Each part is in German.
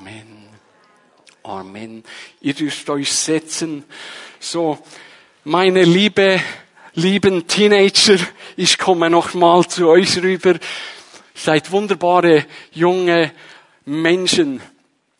Amen. Amen. Ihr dürft euch setzen. So, meine liebe, lieben Teenager, ich komme noch mal zu euch rüber. Seid wunderbare junge Menschen.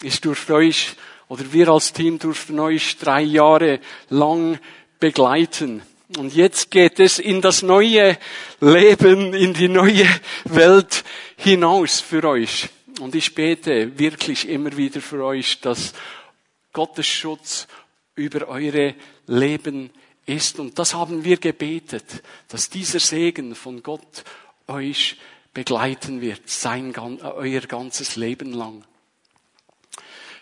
Ich durfte euch, oder wir als Team durften euch drei Jahre lang begleiten. Und jetzt geht es in das neue Leben, in die neue Welt hinaus für euch. Und ich bete wirklich immer wieder für euch, dass Gottes Schutz über eure Leben ist. Und das haben wir gebetet, dass dieser Segen von Gott euch begleiten wird, sein, euer ganzes Leben lang.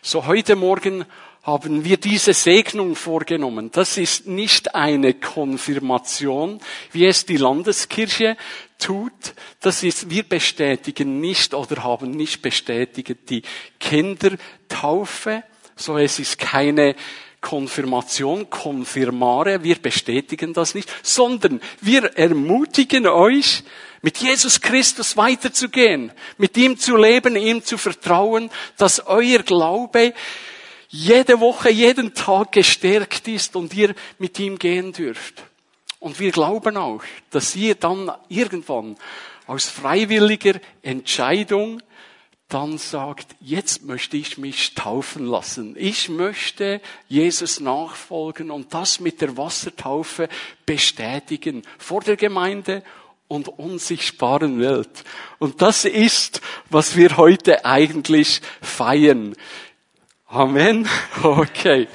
So heute Morgen haben wir diese Segnung vorgenommen. Das ist nicht eine Konfirmation, wie es die Landeskirche tut. Das ist, wir bestätigen nicht oder haben nicht bestätigt die Kindertaufe. So es ist keine Konfirmation, Konfirmare, wir bestätigen das nicht, sondern wir ermutigen euch, mit Jesus Christus weiterzugehen, mit ihm zu leben, ihm zu vertrauen, dass euer Glaube jede Woche, jeden Tag gestärkt ist und ihr mit ihm gehen dürft. Und wir glauben auch, dass ihr dann irgendwann aus freiwilliger Entscheidung dann sagt, jetzt möchte ich mich taufen lassen. Ich möchte Jesus nachfolgen und das mit der Wassertaufe bestätigen vor der Gemeinde und unsichtbaren Welt. Und das ist, was wir heute eigentlich feiern. Amen. Okay.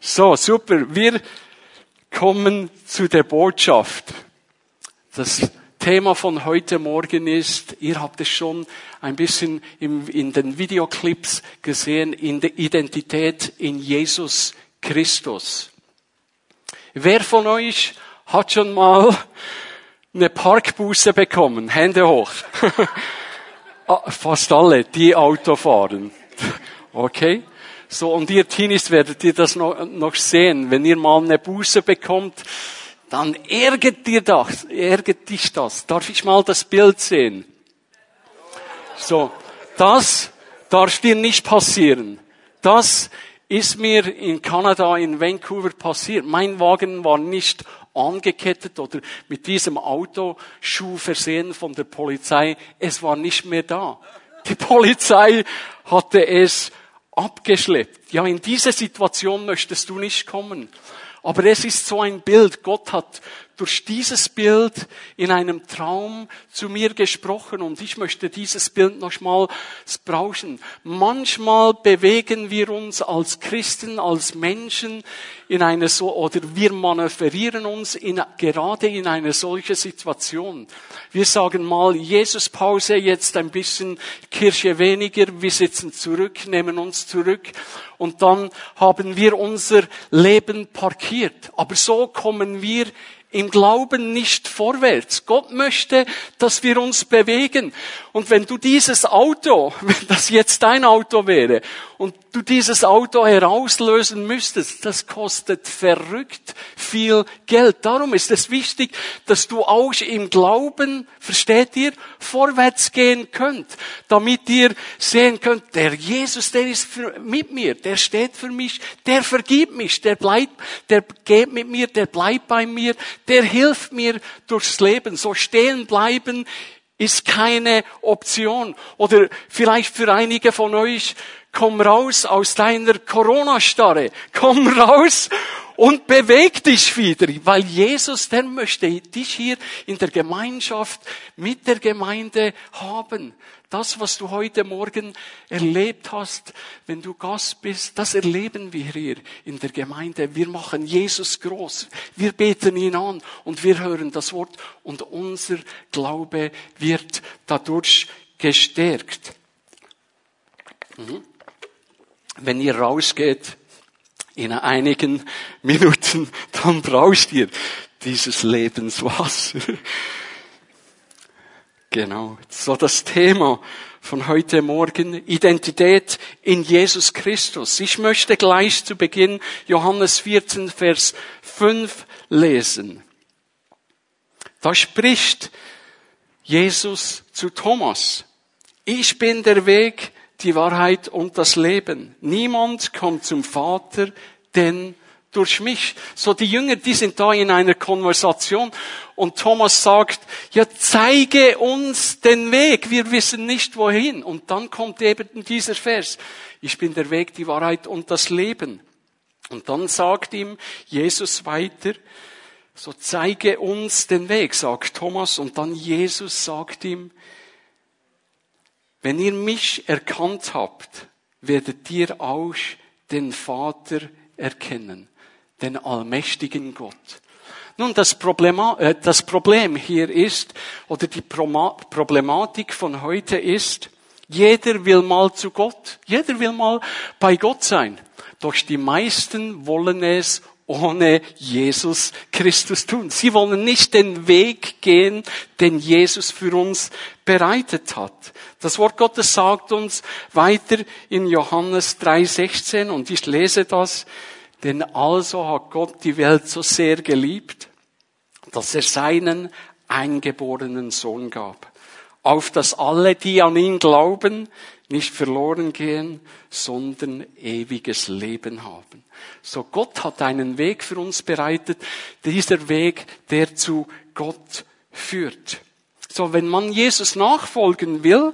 So, super. Wir kommen zu der Botschaft. Das Thema von heute Morgen ist, ihr habt es schon ein bisschen in den Videoclips gesehen, in der Identität in Jesus Christus. Wer von euch hat schon mal eine Parkbuße bekommen? Hände hoch. Ah, fast alle, die Auto fahren. Okay? So, und ihr Teenies werdet ihr das noch, noch sehen. Wenn ihr mal eine Buße bekommt, dann ärgert dir das, ärgert dich das. Darf ich mal das Bild sehen? So, das darf dir nicht passieren. Das ist mir in Kanada, in Vancouver passiert. Mein Wagen war nicht angekettet oder mit diesem Autoschuh versehen von der Polizei. Es war nicht mehr da. Die Polizei hatte es abgeschleppt. Ja, in diese Situation möchtest du nicht kommen. Aber es ist so ein Bild. Gott hat durch dieses Bild in einem Traum zu mir gesprochen und ich möchte dieses Bild nochmal brauchen. Manchmal bewegen wir uns als Christen, als Menschen in eine so, oder wir manövrieren uns in, gerade in eine solche Situation. Wir sagen mal, Jesus Pause, jetzt ein bisschen Kirche weniger, wir sitzen zurück, nehmen uns zurück und dann haben wir unser Leben parkiert. Aber so kommen wir im Glauben nicht vorwärts. Gott möchte, dass wir uns bewegen. Und wenn du dieses Auto, wenn das jetzt dein Auto wäre, und du dieses Auto herauslösen müsstest, das kostet verrückt viel Geld. Darum ist es wichtig, dass du auch im Glauben, versteht ihr, vorwärts gehen könnt, damit ihr sehen könnt, der Jesus, der ist mit mir, der steht für mich, der vergibt mich, der bleibt, der geht mit mir, der bleibt bei mir, der hilft mir durchs Leben. So stehen bleiben ist keine Option. Oder vielleicht für einige von euch, komm raus aus deiner Corona-Starre. Komm raus und beweg dich wieder, weil Jesus, der möchte dich hier in der Gemeinschaft mit der Gemeinde haben. Das, was du heute Morgen erlebt hast, wenn du Gast bist, das erleben wir hier in der Gemeinde. Wir machen Jesus groß. Wir beten ihn an und wir hören das Wort und unser Glaube wird dadurch gestärkt. Mhm. Wenn ihr rausgeht, in einigen Minuten, dann brauchst ihr dieses Lebenswasser. Genau. So das Thema von heute Morgen. Identität in Jesus Christus. Ich möchte gleich zu Beginn Johannes 14, Vers 5 lesen. Da spricht Jesus zu Thomas. Ich bin der Weg, die Wahrheit und das Leben. Niemand kommt zum Vater, denn durch mich. So die Jünger, die sind da in einer Konversation und Thomas sagt, ja zeige uns den Weg, wir wissen nicht wohin. Und dann kommt eben dieser Vers, ich bin der Weg, die Wahrheit und das Leben. Und dann sagt ihm Jesus weiter, so zeige uns den Weg, sagt Thomas. Und dann Jesus sagt ihm, wenn ihr mich erkannt habt, werdet ihr auch den Vater erkennen, den allmächtigen Gott. Nun, das Problem, äh, das Problem hier ist, oder die Problematik von heute ist, jeder will mal zu Gott. Jeder will mal bei Gott sein. Doch die meisten wollen es ohne Jesus Christus tun. Sie wollen nicht den Weg gehen, den Jesus für uns bereitet hat. Das Wort Gottes sagt uns weiter in Johannes 3,16 und ich lese das, denn also hat Gott die Welt so sehr geliebt, dass er seinen eingeborenen Sohn gab, auf dass alle, die an ihn glauben, nicht verloren gehen, sondern ewiges Leben haben. So Gott hat einen Weg für uns bereitet, dieser Weg, der zu Gott führt. So, wenn man Jesus nachfolgen will,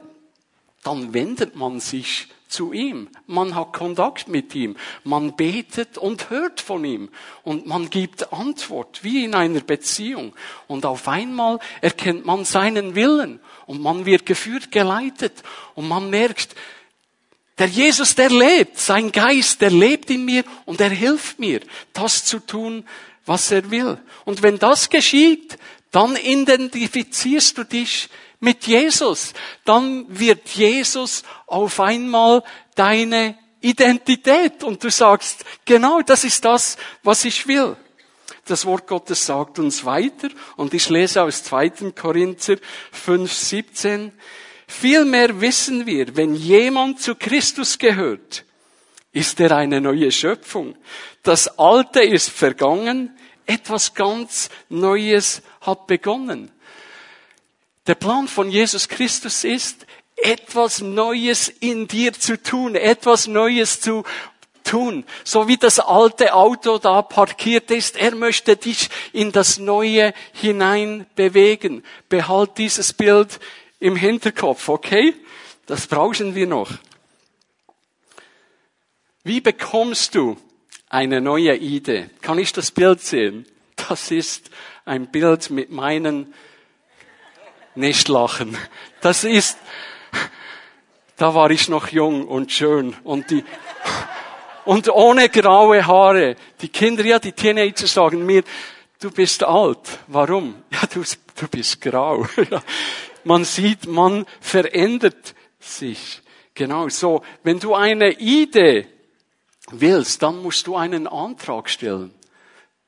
dann wendet man sich zu ihm. Man hat Kontakt mit ihm. Man betet und hört von ihm. Und man gibt Antwort, wie in einer Beziehung. Und auf einmal erkennt man seinen Willen. Und man wird geführt, geleitet. Und man merkt, der Jesus, der lebt. Sein Geist, der lebt in mir und er hilft mir, das zu tun, was er will. Und wenn das geschieht, dann identifizierst du dich mit Jesus. Dann wird Jesus auf einmal deine Identität und du sagst, genau das ist das, was ich will. Das Wort Gottes sagt uns weiter und ich lese aus 2. Korinther 5, 17. Vielmehr wissen wir, wenn jemand zu Christus gehört, ist er eine neue Schöpfung. Das Alte ist vergangen, etwas ganz Neues hat begonnen. Der Plan von Jesus Christus ist, etwas Neues in dir zu tun, etwas Neues zu tun. So wie das alte Auto da parkiert ist, er möchte dich in das Neue hinein bewegen. Behalt dieses Bild im Hinterkopf, okay? Das brauchen wir noch. Wie bekommst du eine neue Idee? Kann ich das Bild sehen? Das ist ein Bild mit meinen nicht lachen. Das ist, da war ich noch jung und schön und die, und ohne graue Haare. Die Kinder, ja, die Teenager sagen mir, du bist alt. Warum? Ja, du, du bist grau. man sieht, man verändert sich. Genau so. Wenn du eine Idee willst, dann musst du einen Antrag stellen.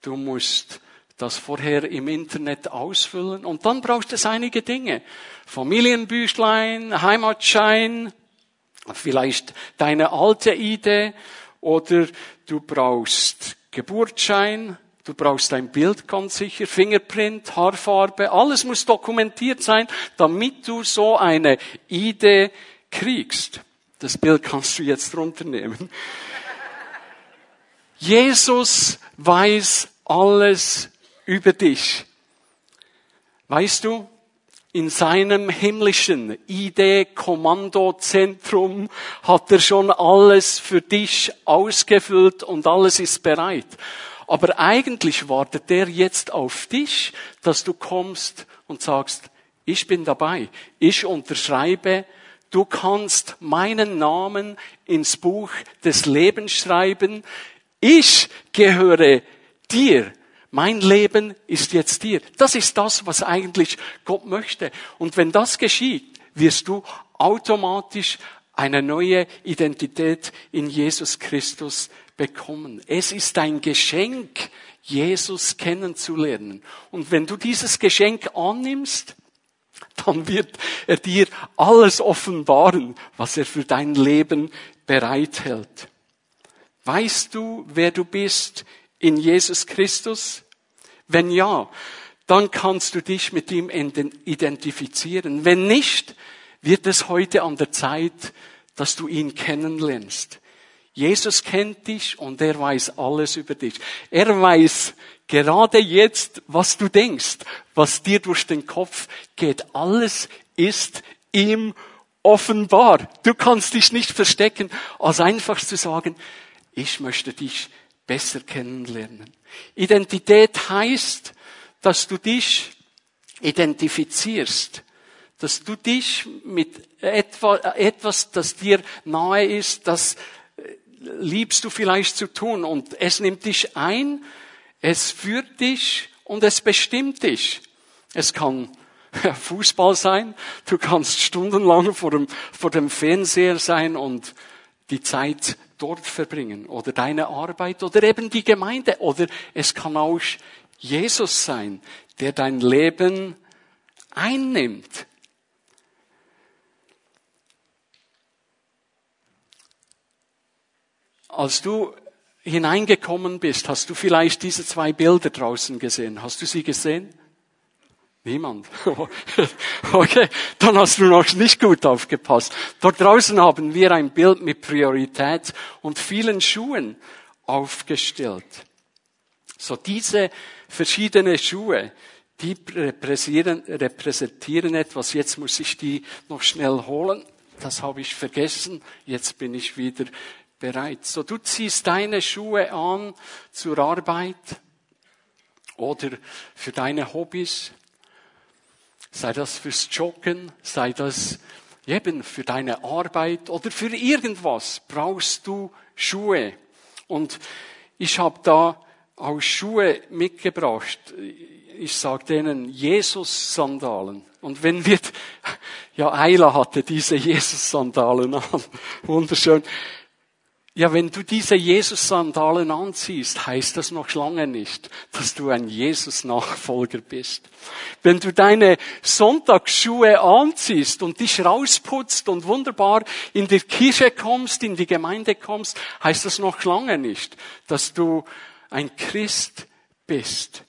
Du musst das vorher im Internet ausfüllen und dann brauchst du einige Dinge. Familienbüchlein, Heimatschein, vielleicht deine alte Idee oder du brauchst Geburtsschein, du brauchst ein Bild ganz sicher, Fingerprint, Haarfarbe, alles muss dokumentiert sein, damit du so eine Idee kriegst. Das Bild kannst du jetzt runternehmen. Jesus weiß alles über dich. Weißt du, in seinem himmlischen Idee-Kommandozentrum hat er schon alles für dich ausgefüllt und alles ist bereit. Aber eigentlich wartet er jetzt auf dich, dass du kommst und sagst, ich bin dabei, ich unterschreibe, du kannst meinen Namen ins Buch des Lebens schreiben, ich gehöre dir, mein Leben ist jetzt dir. Das ist das, was eigentlich Gott möchte. Und wenn das geschieht, wirst du automatisch eine neue Identität in Jesus Christus bekommen. Es ist ein Geschenk, Jesus kennenzulernen. Und wenn du dieses Geschenk annimmst, dann wird er dir alles offenbaren, was er für dein Leben bereithält. Weißt du, wer du bist in Jesus Christus? Wenn ja, dann kannst du dich mit ihm identifizieren. Wenn nicht, wird es heute an der Zeit, dass du ihn kennenlernst. Jesus kennt dich und er weiß alles über dich. Er weiß gerade jetzt, was du denkst, was dir durch den Kopf geht. Alles ist ihm offenbar. Du kannst dich nicht verstecken, als einfach zu sagen, ich möchte dich besser kennenlernen. Identität heißt, dass du dich identifizierst, dass du dich mit etwas, das dir nahe ist, das liebst du vielleicht zu tun und es nimmt dich ein, es führt dich und es bestimmt dich. Es kann Fußball sein, du kannst stundenlang vor dem, vor dem Fernseher sein und die Zeit dort verbringen oder deine Arbeit oder eben die Gemeinde oder es kann auch Jesus sein, der dein Leben einnimmt. Als du hineingekommen bist, hast du vielleicht diese zwei Bilder draußen gesehen. Hast du sie gesehen? Niemand. Okay, dann hast du noch nicht gut aufgepasst. Dort draußen haben wir ein Bild mit Priorität und vielen Schuhen aufgestellt. So diese verschiedenen Schuhe, die repräsentieren, etwas. Jetzt muss ich die noch schnell holen. Das habe ich vergessen. Jetzt bin ich wieder bereit. So du ziehst deine Schuhe an zur Arbeit oder für deine Hobbys sei das fürs Joggen, sei das eben für deine Arbeit oder für irgendwas brauchst du Schuhe. Und ich habe da auch Schuhe mitgebracht. Ich sage denen Jesus-Sandalen. Und wenn wir, ja, Eila hatte diese Jesus-Sandalen an. Wunderschön. Ja, wenn du diese Jesus-Sandalen anziehst, heißt das noch lange nicht, dass du ein Jesus-Nachfolger bist. Wenn du deine Sonntagsschuhe anziehst und dich rausputzt und wunderbar in die Kirche kommst, in die Gemeinde kommst, heißt das noch lange nicht, dass du ein Christ bist.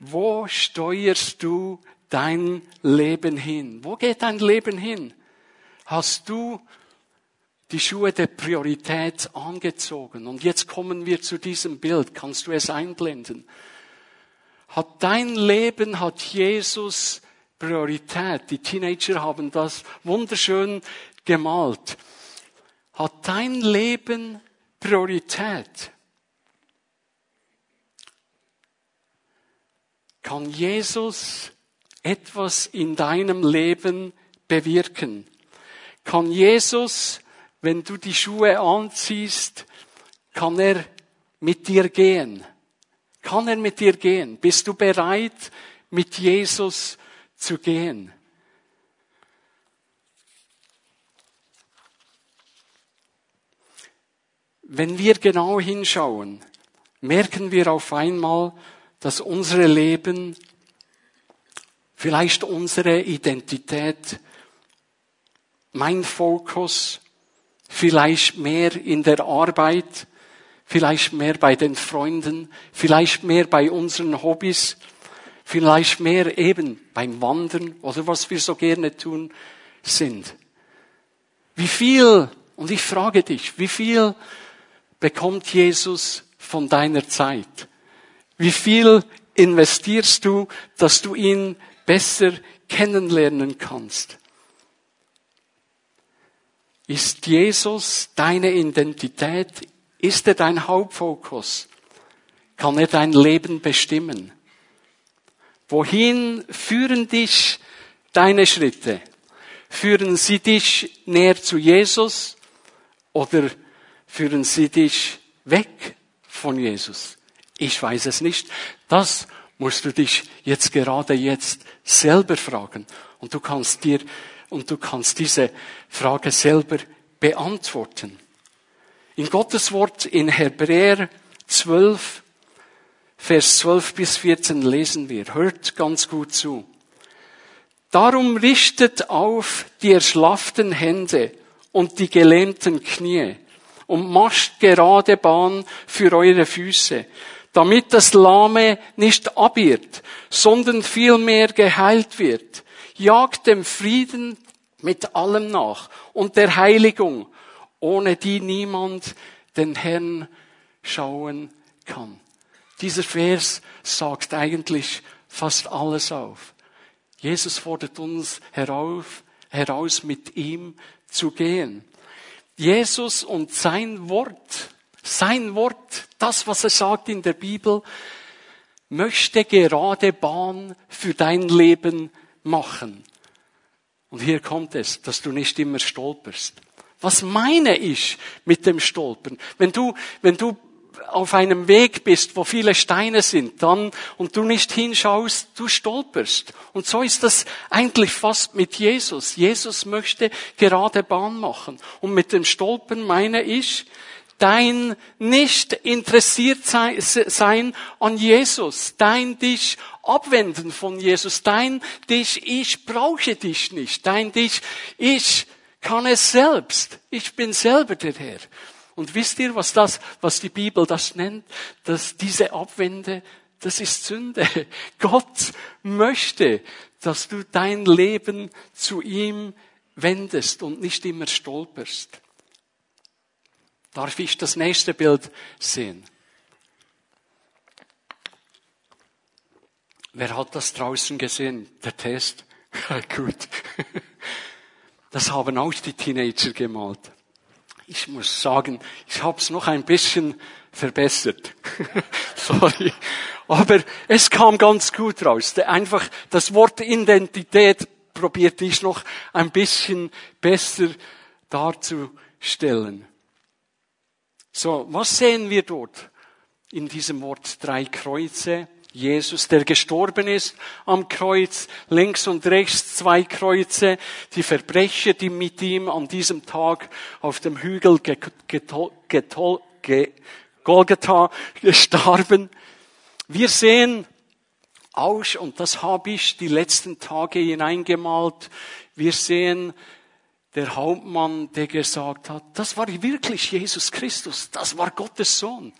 Wo steuerst du dein Leben hin? Wo geht dein Leben hin? Hast du die Schuhe der Priorität angezogen. Und jetzt kommen wir zu diesem Bild. Kannst du es einblenden? Hat dein Leben, hat Jesus Priorität? Die Teenager haben das wunderschön gemalt. Hat dein Leben Priorität? Kann Jesus etwas in deinem Leben bewirken? Kann Jesus, wenn du die Schuhe anziehst, kann er mit dir gehen. Kann er mit dir gehen? Bist du bereit, mit Jesus zu gehen? Wenn wir genau hinschauen, merken wir auf einmal, dass unsere Leben, vielleicht unsere Identität mein Fokus vielleicht mehr in der Arbeit, vielleicht mehr bei den Freunden, vielleicht mehr bei unseren Hobbys, vielleicht mehr eben beim Wandern oder was wir so gerne tun sind. Wie viel, und ich frage dich, wie viel bekommt Jesus von deiner Zeit? Wie viel investierst du, dass du ihn besser kennenlernen kannst? Ist Jesus deine Identität? Ist er dein Hauptfokus? Kann er dein Leben bestimmen? Wohin führen dich deine Schritte? Führen sie dich näher zu Jesus oder führen sie dich weg von Jesus? Ich weiß es nicht. Das musst du dich jetzt gerade jetzt selber fragen. Und du kannst dir und du kannst diese Frage selber beantworten. In Gottes Wort in Hebräer 12, Vers 12 bis 14 lesen wir. Hört ganz gut zu. Darum richtet auf die erschlafften Hände und die gelähmten Knie und macht gerade Bahn für eure Füße, damit das Lahme nicht abirrt, sondern vielmehr geheilt wird jagt dem Frieden mit allem nach und der Heiligung, ohne die niemand den Herrn schauen kann. Dieser Vers sagt eigentlich fast alles auf. Jesus fordert uns herauf, heraus, mit ihm zu gehen. Jesus und sein Wort, sein Wort, das, was er sagt in der Bibel, möchte gerade Bahn für dein Leben machen. Und hier kommt es, dass du nicht immer stolperst. Was meine ich mit dem Stolpern? Wenn du, wenn du auf einem Weg bist, wo viele Steine sind, dann, und du nicht hinschaust, du stolperst. Und so ist das eigentlich fast mit Jesus. Jesus möchte gerade Bahn machen. Und mit dem Stolpern meine ich, dein nicht interessiert sein an Jesus, dein dich abwenden von Jesus, dein dich, ich brauche dich nicht, dein dich, ich kann es selbst, ich bin selber der Herr. Und wisst ihr, was das, was die Bibel das nennt? Dass diese Abwende, das ist Sünde. Gott möchte, dass du dein Leben zu ihm wendest und nicht immer stolperst. Darf ich das nächste Bild sehen? Wer hat das draußen gesehen? Der Test? Gut. Das haben auch die Teenager gemalt ich muss sagen, ich habe es noch ein bisschen verbessert. Sorry. Aber es kam ganz gut raus. Einfach das Wort Identität probierte ich noch ein bisschen besser darzustellen. So, was sehen wir dort in diesem Wort drei Kreuze? Jesus, der gestorben ist am Kreuz, links und rechts zwei Kreuze, die Verbrecher, die mit ihm an diesem Tag auf dem Hügel Golgatha gestorben. Wir sehen aus, und das habe ich die letzten Tage hineingemalt, wir sehen der Hauptmann, der gesagt hat, das war wirklich Jesus Christus, das war Gottes Sohn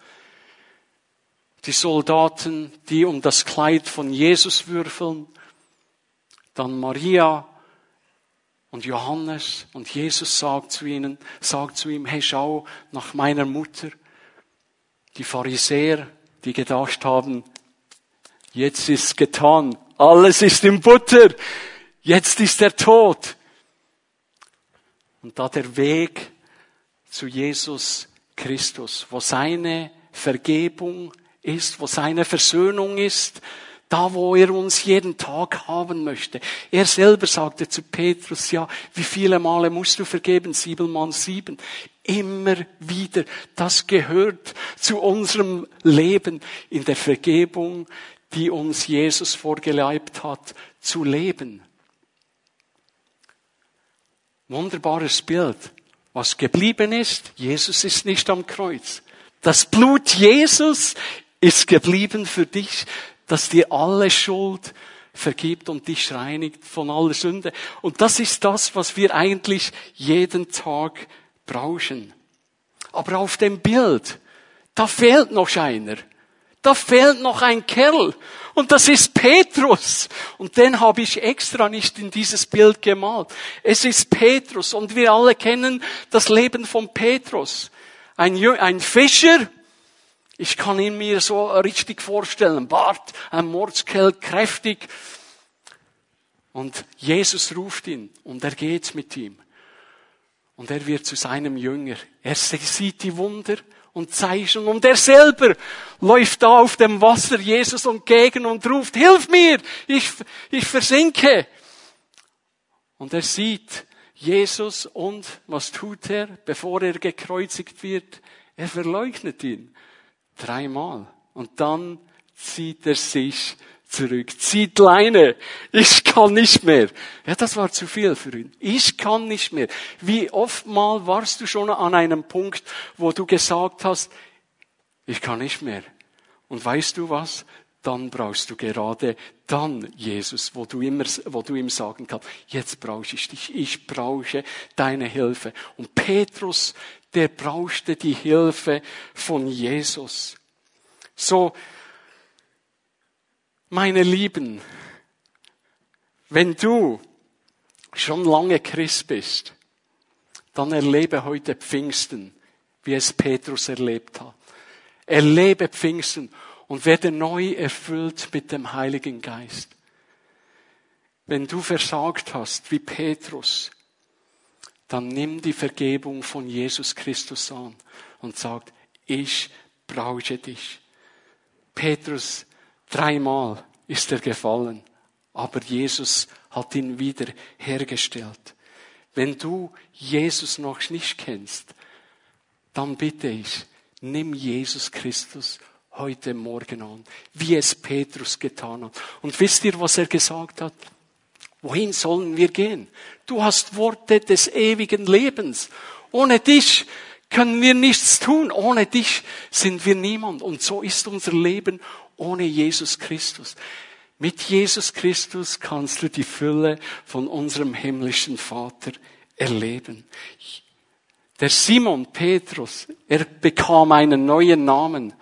die Soldaten, die um das Kleid von Jesus würfeln, dann Maria und Johannes und Jesus sagt zu ihnen, sagt zu ihm, hey, schau nach meiner Mutter. Die Pharisäer, die gedacht haben, jetzt ist getan, alles ist im Butter, jetzt ist er tot. Und da der Weg zu Jesus Christus, wo seine Vergebung ist, wo seine Versöhnung ist, da wo er uns jeden Tag haben möchte. Er selber sagte zu Petrus, ja, wie viele Male musst du vergeben? Sieben mal sieben. Immer wieder. Das gehört zu unserem Leben in der Vergebung, die uns Jesus vorgeleibt hat, zu leben. Wunderbares Bild. Was geblieben ist, Jesus ist nicht am Kreuz. Das Blut Jesus ist geblieben für dich, dass dir alle Schuld vergibt und dich reinigt von aller Sünde. Und das ist das, was wir eigentlich jeden Tag brauchen. Aber auf dem Bild, da fehlt noch einer. Da fehlt noch ein Kerl. Und das ist Petrus. Und den habe ich extra nicht in dieses Bild gemalt. Es ist Petrus. Und wir alle kennen das Leben von Petrus. Ein, ein Fischer, ich kann ihn mir so richtig vorstellen. Bart, ein Mordskell, kräftig. Und Jesus ruft ihn und er geht mit ihm. Und er wird zu seinem Jünger. Er sieht die Wunder und Zeichen und er selber läuft da auf dem Wasser Jesus entgegen und ruft, hilf mir, ich, ich versinke. Und er sieht Jesus und was tut er, bevor er gekreuzigt wird? Er verleugnet ihn. Dreimal. Und dann zieht er sich zurück. Zieht Leine. Ich kann nicht mehr. Ja, das war zu viel für ihn. Ich kann nicht mehr. Wie oftmal warst du schon an einem Punkt, wo du gesagt hast, ich kann nicht mehr. Und weißt du was? Dann brauchst du gerade dann Jesus, wo du immer, wo du ihm sagen kannst, jetzt brauche ich dich. Ich brauche deine Hilfe. Und Petrus der brauchte die Hilfe von Jesus. So, meine Lieben, wenn du schon lange Christ bist, dann erlebe heute Pfingsten, wie es Petrus erlebt hat. Erlebe Pfingsten und werde neu erfüllt mit dem Heiligen Geist. Wenn du versagt hast, wie Petrus, dann nimm die Vergebung von Jesus Christus an und sag, ich brauche dich. Petrus, dreimal ist er gefallen, aber Jesus hat ihn wieder hergestellt. Wenn du Jesus noch nicht kennst, dann bitte ich, nimm Jesus Christus heute Morgen an, wie es Petrus getan hat. Und wisst ihr, was er gesagt hat? Wohin sollen wir gehen? Du hast Worte des ewigen Lebens. Ohne dich können wir nichts tun. Ohne dich sind wir niemand. Und so ist unser Leben ohne Jesus Christus. Mit Jesus Christus kannst du die Fülle von unserem himmlischen Vater erleben. Der Simon Petrus, er bekam einen neuen Namen.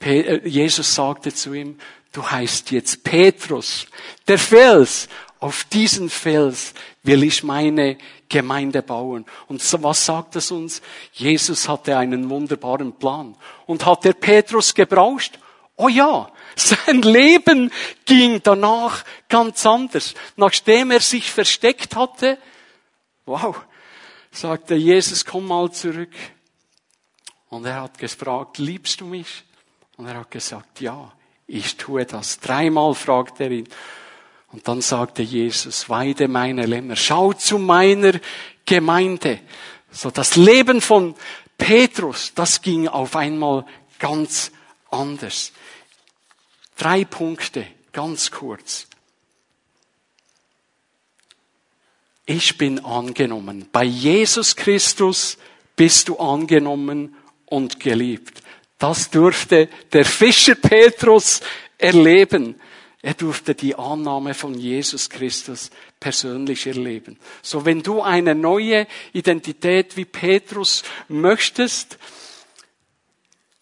Äh, Jesus sagte zu ihm, du heißt jetzt Petrus, der Fels. Auf diesen Fels will ich meine Gemeinde bauen. Und so, was sagt es uns? Jesus hatte einen wunderbaren Plan. Und hat der Petrus gebraucht? Oh ja, sein Leben ging danach ganz anders. Nachdem er sich versteckt hatte, wow, sagte Jesus, komm mal zurück. Und er hat gefragt, liebst du mich? Und er hat gesagt, ja ich tue das. Dreimal fragt er ihn. Und dann sagte Jesus, weide meine Lämmer, schau zu meiner Gemeinde. So das Leben von Petrus, das ging auf einmal ganz anders. Drei Punkte, ganz kurz. Ich bin angenommen. Bei Jesus Christus bist du angenommen und geliebt. Das durfte der Fischer Petrus erleben. Er durfte die Annahme von Jesus Christus persönlich erleben. So, wenn du eine neue Identität wie Petrus möchtest,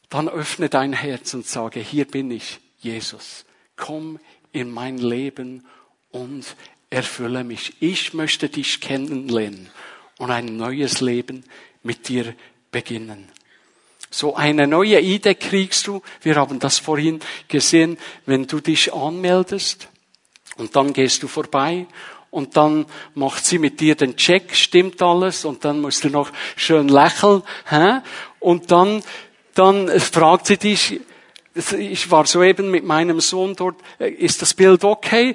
dann öffne dein Herz und sage, hier bin ich, Jesus. Komm in mein Leben und erfülle mich. Ich möchte dich kennenlernen und ein neues Leben mit dir beginnen. So eine neue Idee kriegst du. Wir haben das vorhin gesehen, wenn du dich anmeldest und dann gehst du vorbei und dann macht sie mit dir den Check, stimmt alles und dann musst du noch schön lächeln, hä? Und dann, dann fragt sie dich, ich war soeben mit meinem Sohn dort, ist das Bild okay?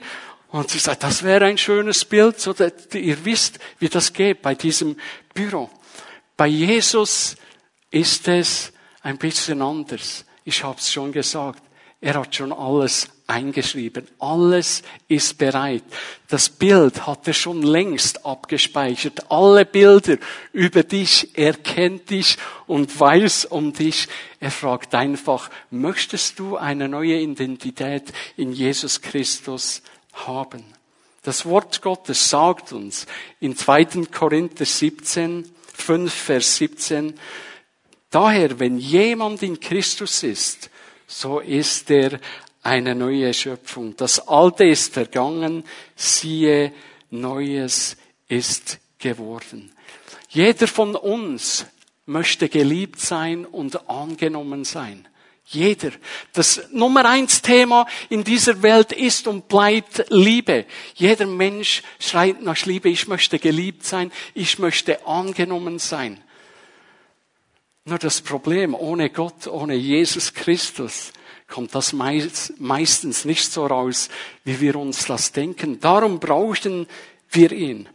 Und sie sagt, das wäre ein schönes Bild, so dass ihr wisst, wie das geht bei diesem Büro. Bei Jesus ist es ein bisschen anders. Ich habe es schon gesagt. Er hat schon alles eingeschrieben. Alles ist bereit. Das Bild hat er schon längst abgespeichert. Alle Bilder über dich. Er kennt dich und weiß um dich. Er fragt einfach, möchtest du eine neue Identität in Jesus Christus haben? Das Wort Gottes sagt uns in 2. Korinther 17, 5 Vers 17, Daher, wenn jemand in Christus ist, so ist er eine neue Schöpfung. Das Alte ist vergangen, siehe, Neues ist geworden. Jeder von uns möchte geliebt sein und angenommen sein. Jeder. Das Nummer eins Thema in dieser Welt ist und bleibt Liebe. Jeder Mensch schreit nach Liebe. Ich möchte geliebt sein. Ich möchte angenommen sein. Nur das Problem, ohne Gott, ohne Jesus Christus, kommt das meistens nicht so raus, wie wir uns das denken. Darum brauchen wir ihn.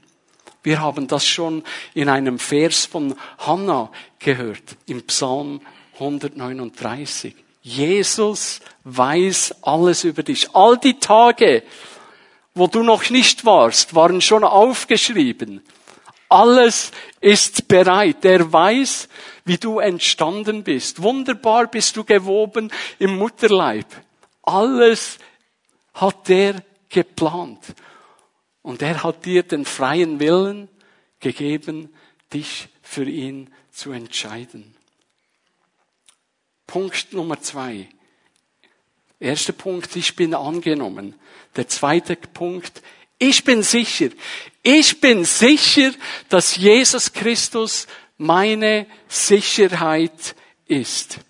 Wir haben das schon in einem Vers von Hannah gehört, im Psalm 139. Jesus weiß alles über dich. All die Tage, wo du noch nicht warst, waren schon aufgeschrieben. Alles ist bereit. Er weiß, wie du entstanden bist. Wunderbar bist du gewoben im Mutterleib. Alles hat er geplant. Und er hat dir den freien Willen gegeben, dich für ihn zu entscheiden. Punkt Nummer zwei. Erster Punkt, ich bin angenommen. Der zweite Punkt, Ich bin sicher. Ich bin sicher, dass Jesus Christus meine Sicherheit ist.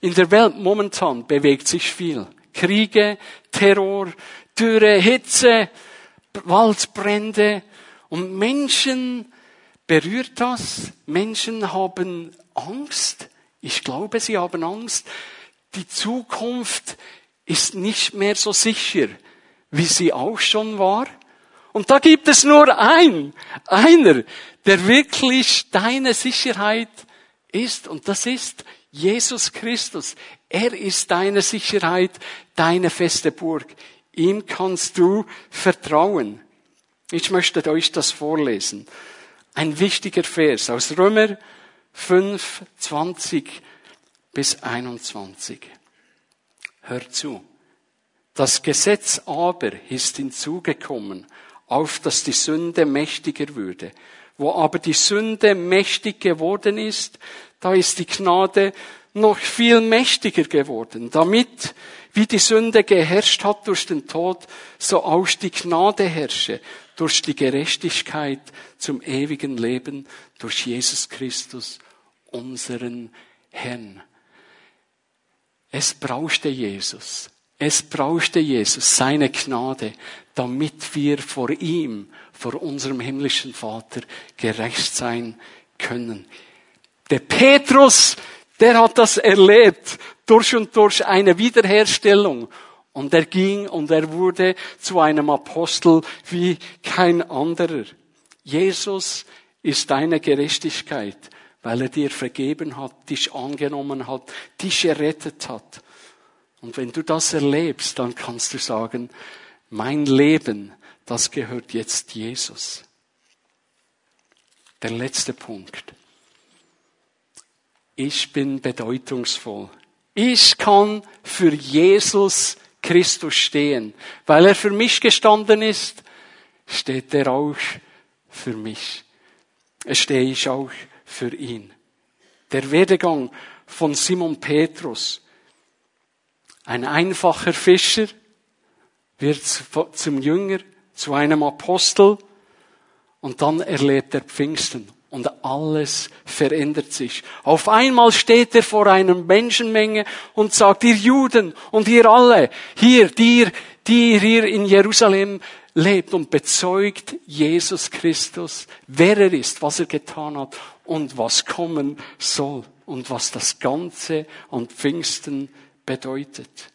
In der Welt momentan bewegt sich viel. Kriege, Terror, Dürre, Hitze, Waldbrände. Und Menschen berührt das. Menschen haben Angst. Ich glaube, sie haben Angst. Die Zukunft ist nicht mehr so sicher, wie sie auch schon war. Und da gibt es nur ein, einer, der wirklich deine Sicherheit ist. Und das ist Jesus Christus. Er ist deine Sicherheit, deine feste Burg. Ihm kannst du vertrauen. Ich möchte euch das vorlesen. Ein wichtiger Vers aus Römer 5, 20 bis 21. Hör zu. Das Gesetz aber ist hinzugekommen, auf dass die Sünde mächtiger würde. Wo aber die Sünde mächtig geworden ist, da ist die Gnade noch viel mächtiger geworden, damit, wie die Sünde geherrscht hat durch den Tod, so auch die Gnade herrsche durch die Gerechtigkeit zum ewigen Leben durch Jesus Christus, unseren Herrn. Es brauchte Jesus. Es brauchte Jesus, seine Gnade, damit wir vor ihm, vor unserem himmlischen Vater gerecht sein können. Der Petrus, der hat das erlebt, durch und durch eine Wiederherstellung. Und er ging und er wurde zu einem Apostel wie kein anderer. Jesus ist deine Gerechtigkeit, weil er dir vergeben hat, dich angenommen hat, dich errettet hat. Und wenn du das erlebst, dann kannst du sagen, mein Leben, das gehört jetzt Jesus. Der letzte Punkt. Ich bin bedeutungsvoll. Ich kann für Jesus Christus stehen. Weil er für mich gestanden ist, steht er auch für mich. Stehe ich auch für ihn. Der Werdegang von Simon Petrus. Ein einfacher Fischer wird zum Jünger, zu einem Apostel und dann erlebt er Pfingsten und alles verändert sich. Auf einmal steht er vor einer Menschenmenge und sagt, ihr Juden und ihr alle, hier, die, die hier in Jerusalem lebt und bezeugt Jesus Christus, wer er ist, was er getan hat und was kommen soll und was das Ganze an Pfingsten bedeutet.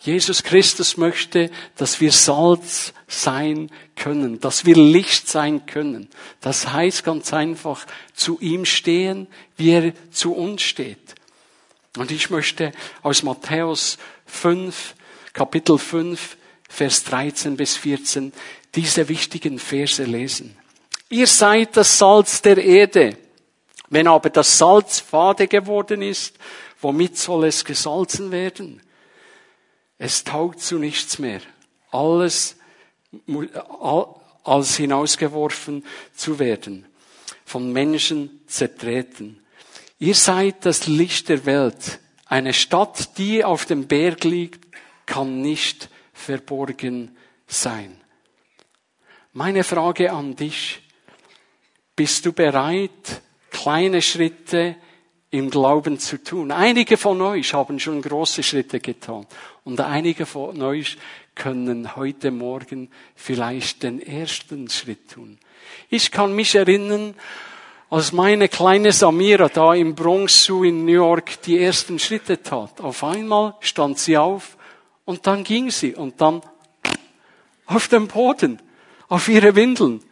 Jesus Christus möchte, dass wir Salz sein können, dass wir Licht sein können. Das heißt ganz einfach, zu ihm stehen, wie er zu uns steht. Und ich möchte aus Matthäus 5, Kapitel 5, Vers 13 bis 14 diese wichtigen Verse lesen. Ihr seid das Salz der Erde. Wenn aber das Salz fade geworden ist, womit soll es gesalzen werden? Es taugt zu nichts mehr. Alles als hinausgeworfen zu werden, von Menschen zertreten. Ihr seid das Licht der Welt. Eine Stadt, die auf dem Berg liegt, kann nicht verborgen sein. Meine Frage an dich, bist du bereit, kleine Schritte im Glauben zu tun. Einige von euch haben schon große Schritte getan und einige von euch können heute Morgen vielleicht den ersten Schritt tun. Ich kann mich erinnern, als meine kleine Samira da im Bronx Zoo in New York die ersten Schritte tat. Auf einmal stand sie auf und dann ging sie und dann auf dem Boden, auf ihre Windeln.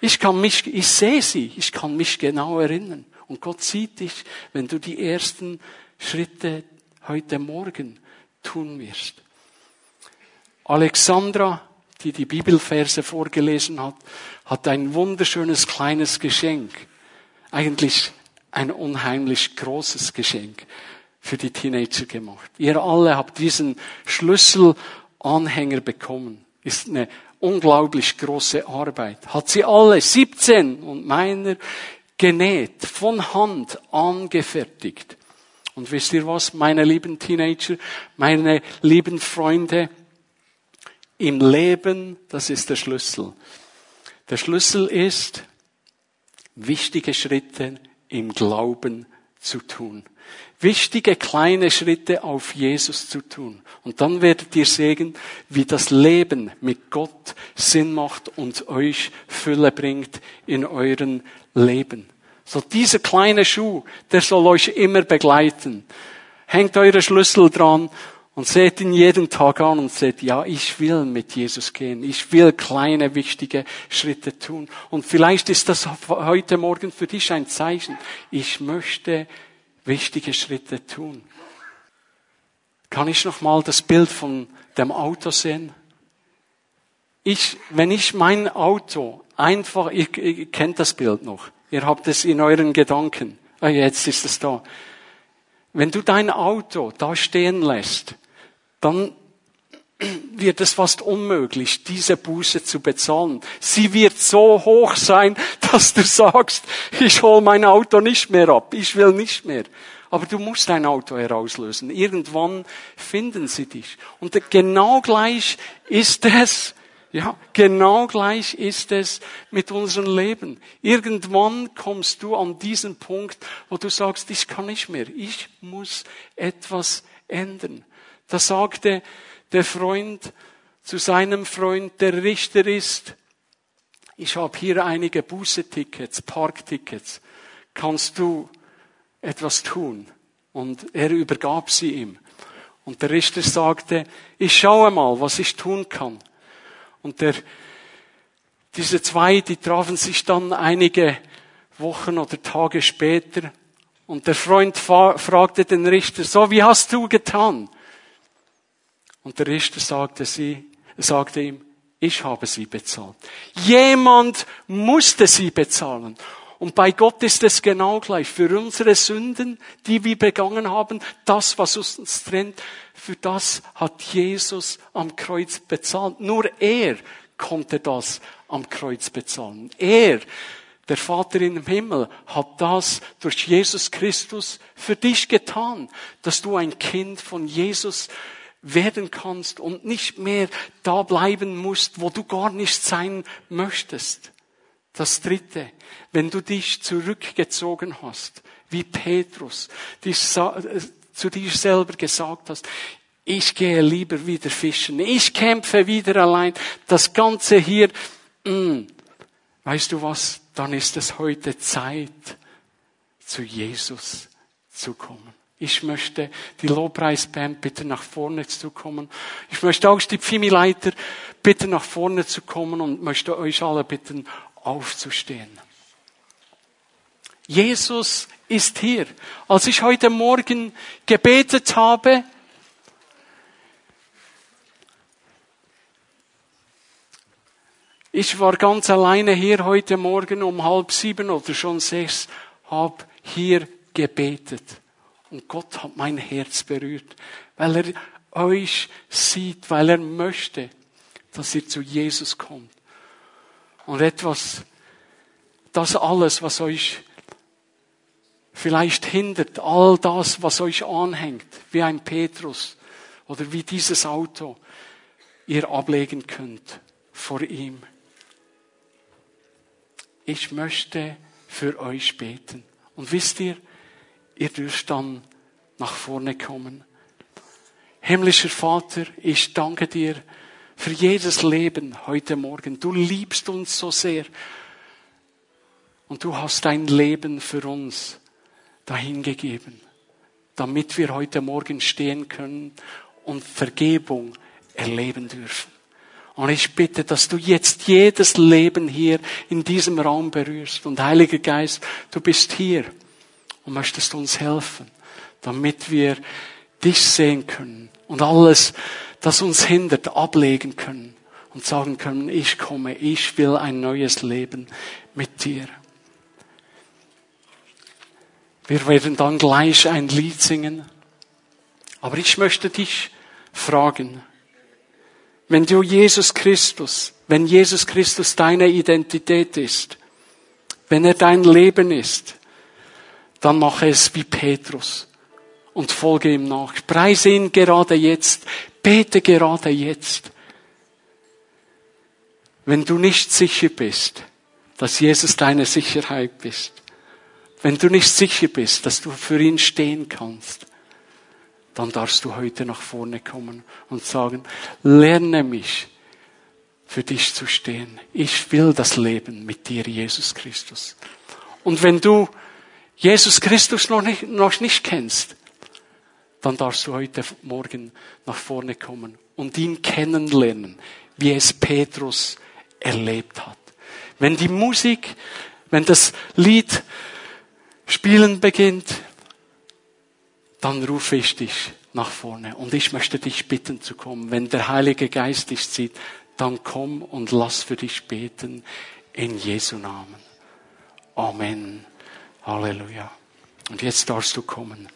Ich kann mich, ich sehe sie, ich kann mich genau erinnern. Und Gott sieht dich, wenn du die ersten Schritte heute Morgen tun wirst. Alexandra, die die Bibelverse vorgelesen hat, hat ein wunderschönes kleines Geschenk. Eigentlich ein unheimlich großes Geschenk für die Teenager gemacht. Ihr alle habt diesen Schlüsselanhänger bekommen. Ist eine unglaublich große Arbeit. Hat sie alle 17 und meiner genäht, von Hand angefertigt. Und wisst ihr was, meine lieben Teenager, meine lieben Freunde, im Leben, das ist der Schlüssel. Der Schlüssel ist, wichtige Schritte im Glauben zu tun. Wichtige kleine Schritte auf Jesus zu tun. Und dann werdet ihr sehen, wie das Leben mit Gott Sinn macht und euch Fülle bringt in euren Leben. So dieser kleine Schuh, der soll euch immer begleiten. Hängt eure Schlüssel dran und seht ihn jeden Tag an und seht, ja, ich will mit Jesus gehen. Ich will kleine, wichtige Schritte tun. Und vielleicht ist das heute Morgen für dich ein Zeichen. Ich möchte wichtige Schritte tun. Kann ich noch mal das Bild von dem Auto sehen? Ich, wenn ich mein Auto einfach, ihr, ihr kennt das Bild noch. Ihr habt es in euren Gedanken. Ah, jetzt ist es da. Wenn du dein Auto da stehen lässt, dann wird es fast unmöglich, diese Buße zu bezahlen. Sie wird so hoch sein, dass du sagst, ich hol mein Auto nicht mehr ab, ich will nicht mehr. Aber du musst dein Auto herauslösen. Irgendwann finden sie dich. Und genau gleich ist es, ja, genau gleich ist es mit unserem Leben. Irgendwann kommst du an diesen Punkt, wo du sagst, ich kann nicht mehr, ich muss etwas ändern. Da sagte der Freund zu seinem Freund, der Richter ist, ich habe hier einige Bußetickets, Parktickets. Kannst du etwas tun? Und er übergab sie ihm. Und der Richter sagte, ich schaue mal, was ich tun kann. Und der, diese zwei, die trafen sich dann einige Wochen oder Tage später. Und der Freund fragte den Richter, so, wie hast du getan? Und der Richter sagte, sie, sagte ihm, ich habe sie bezahlt. Jemand musste sie bezahlen. Und bei Gott ist es genau gleich. Für unsere Sünden, die wir begangen haben, das, was uns trennt, für das hat Jesus am Kreuz bezahlt. Nur er konnte das am Kreuz bezahlen. Er, der Vater im Himmel, hat das durch Jesus Christus für dich getan, dass du ein Kind von Jesus werden kannst und nicht mehr da bleiben musst, wo du gar nicht sein möchtest. Das dritte, wenn du dich zurückgezogen hast, wie Petrus, dich zu dir selber gesagt hast, ich gehe lieber wieder fischen, ich kämpfe wieder allein, das Ganze hier, mh, mm, weißt du was, dann ist es heute Zeit, zu Jesus zu kommen. Ich möchte die Lobpreisband bitte nach vorne zu kommen. Ich möchte auch die Pfimi-Leiter bitten, nach vorne zu kommen und möchte euch alle bitten, aufzustehen. Jesus ist hier. Als ich heute Morgen gebetet habe, ich war ganz alleine hier heute Morgen um halb sieben oder schon sechs, habe hier gebetet. Und Gott hat mein Herz berührt, weil er euch sieht, weil er möchte, dass ihr zu Jesus kommt. Und etwas, das alles, was euch vielleicht hindert, all das, was euch anhängt, wie ein Petrus oder wie dieses Auto, ihr ablegen könnt vor ihm. Ich möchte für euch beten. Und wisst ihr, ihr dürft dann nach vorne kommen. Himmlischer Vater, ich danke dir für jedes Leben heute Morgen. Du liebst uns so sehr. Und du hast dein Leben für uns dahingegeben, damit wir heute Morgen stehen können und Vergebung erleben dürfen. Und ich bitte, dass du jetzt jedes Leben hier in diesem Raum berührst. Und Heiliger Geist, du bist hier und möchtest uns helfen, damit wir dich sehen können und alles, das uns hindert, ablegen können und sagen können, ich komme, ich will ein neues Leben mit dir. Wir werden dann gleich ein Lied singen. Aber ich möchte dich fragen, wenn du Jesus Christus, wenn Jesus Christus deine Identität ist, wenn er dein Leben ist, dann mache es wie Petrus und folge ihm nach. Preise ihn gerade jetzt, bete gerade jetzt. Wenn du nicht sicher bist, dass Jesus deine Sicherheit ist, wenn du nicht sicher bist, dass du für ihn stehen kannst, dann darfst du heute nach vorne kommen und sagen, lerne mich für dich zu stehen. Ich will das Leben mit dir, Jesus Christus. Und wenn du Jesus Christus noch nicht, noch nicht kennst, dann darfst du heute Morgen nach vorne kommen und ihn kennenlernen, wie es Petrus erlebt hat. Wenn die Musik, wenn das Lied spielen beginnt, dann rufe ich dich nach vorne und ich möchte dich bitten zu kommen. Wenn der Heilige Geist dich zieht, dann komm und lass für dich beten in Jesu Namen. Amen. Halleluja. Und jetzt darfst du kommen.